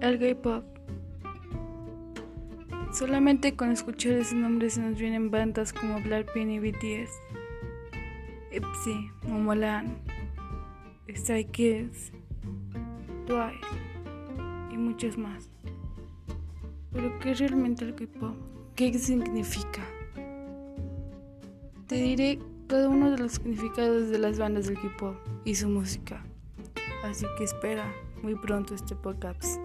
El gay pop. Solamente con escuchar esos nombres se nos vienen bandas como Blackpink y BTS, IPSY, Momoland, Stray Kids, Twice y muchos más. Pero ¿qué es realmente el K-pop? ¿Qué significa? Te diré cada uno de los significados de las bandas del K-pop y su música. Así que espera muy pronto este podcast.